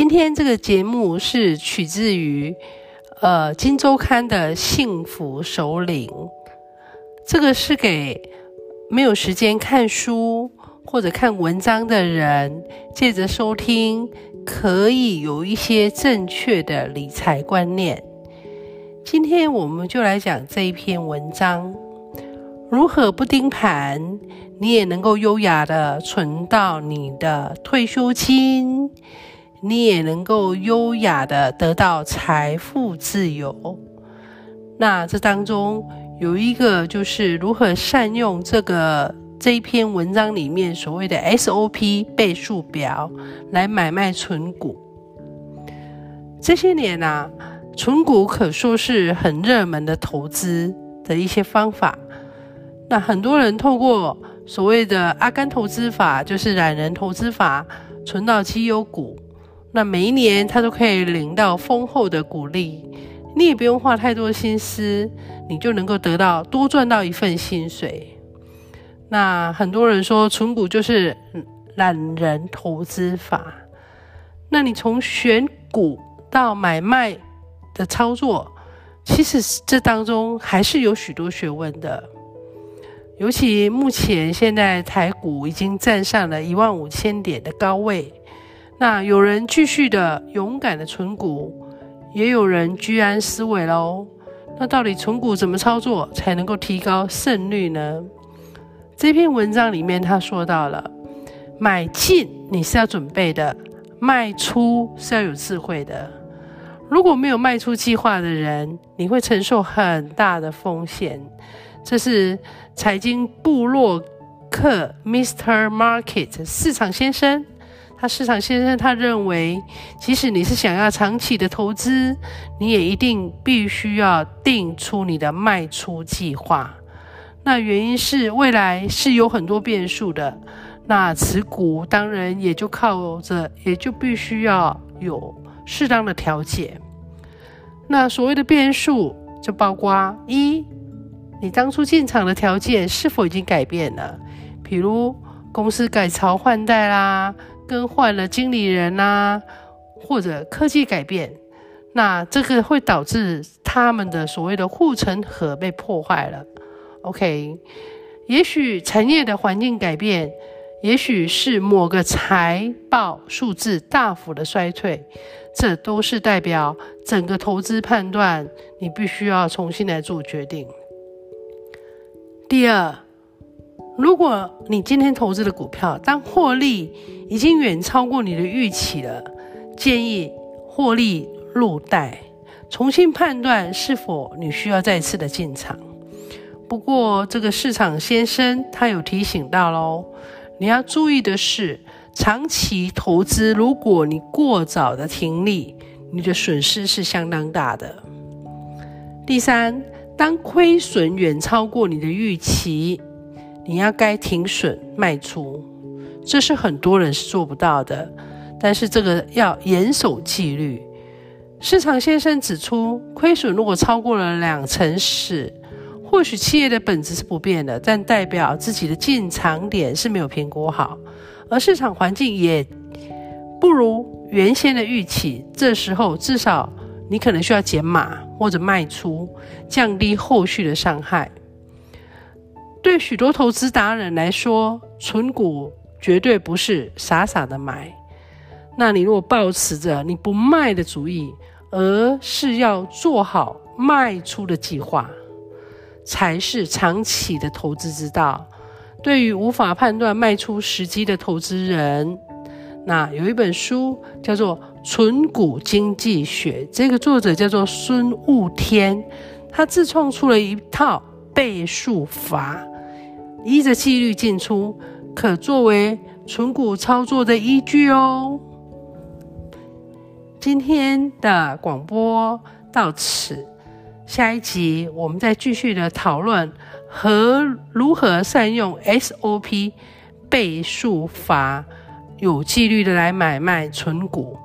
今天这个节目是取自于呃《金周刊》的幸福首领，这个是给没有时间看书或者看文章的人，借着收听可以有一些正确的理财观念。今天我们就来讲这一篇文章：如何不盯盘，你也能够优雅的存到你的退休金。你也能够优雅的得到财富自由。那这当中有一个就是如何善用这个这一篇文章里面所谓的 SOP 倍数表来买卖存股。这些年啊，存股可说是很热门的投资的一些方法。那很多人透过所谓的阿甘投资法，就是懒人投资法，存到绩优股。那每一年他都可以领到丰厚的股利，你也不用花太多心思，你就能够得到多赚到一份薪水。那很多人说存股就是懒人投资法，那你从选股到买卖的操作，其实这当中还是有许多学问的。尤其目前现在台股已经站上了一万五千点的高位。那有人继续的勇敢的存股，也有人居安思危喽。那到底存股怎么操作才能够提高胜率呢？这篇文章里面他说到了，买进你是要准备的，卖出是要有智慧的。如果没有卖出计划的人，你会承受很大的风险。这是财经部落客 Mr. Market 市场先生。他市场先生他认为，即使你是想要长期的投资，你也一定必须要定出你的卖出计划。那原因是未来是有很多变数的，那持股当然也就靠着，也就必须要有适当的调节。那所谓的变数，就包括一，你当初进场的条件是否已经改变了，比如公司改朝换代啦。更换了经理人呐，或者科技改变，那这个会导致他们的所谓的护城河被破坏了。OK，也许产业的环境改变，也许是某个财报数字大幅的衰退，这都是代表整个投资判断，你必须要重新来做决定。第二。如果你今天投资的股票，当获利已经远超过你的预期了，建议获利入袋，重新判断是否你需要再次的进场。不过，这个市场先生他有提醒到喽，你要注意的是，长期投资，如果你过早的停利，你的损失是相当大的。第三，当亏损远超过你的预期。你要该停损卖出，这是很多人是做不到的。但是这个要严守纪律。市场先生指出，亏损如果超过了两成时，或许企业的本质是不变的，但代表自己的进场点是没有评估好，而市场环境也不如原先的预期。这时候至少你可能需要减码或者卖出，降低后续的伤害。对许多投资达人来说，存股绝对不是傻傻的买。那你如果抱持着你不卖的主意，而是要做好卖出的计划，才是长期的投资之道。对于无法判断卖出时机的投资人，那有一本书叫做《存股经济学》，这个作者叫做孙悟天，他自创出了一套倍数法。依着纪律进出，可作为存股操作的依据哦。今天的广播到此，下一集我们再继续的讨论和如何善用 SOP 倍数法，有纪律的来买卖存股。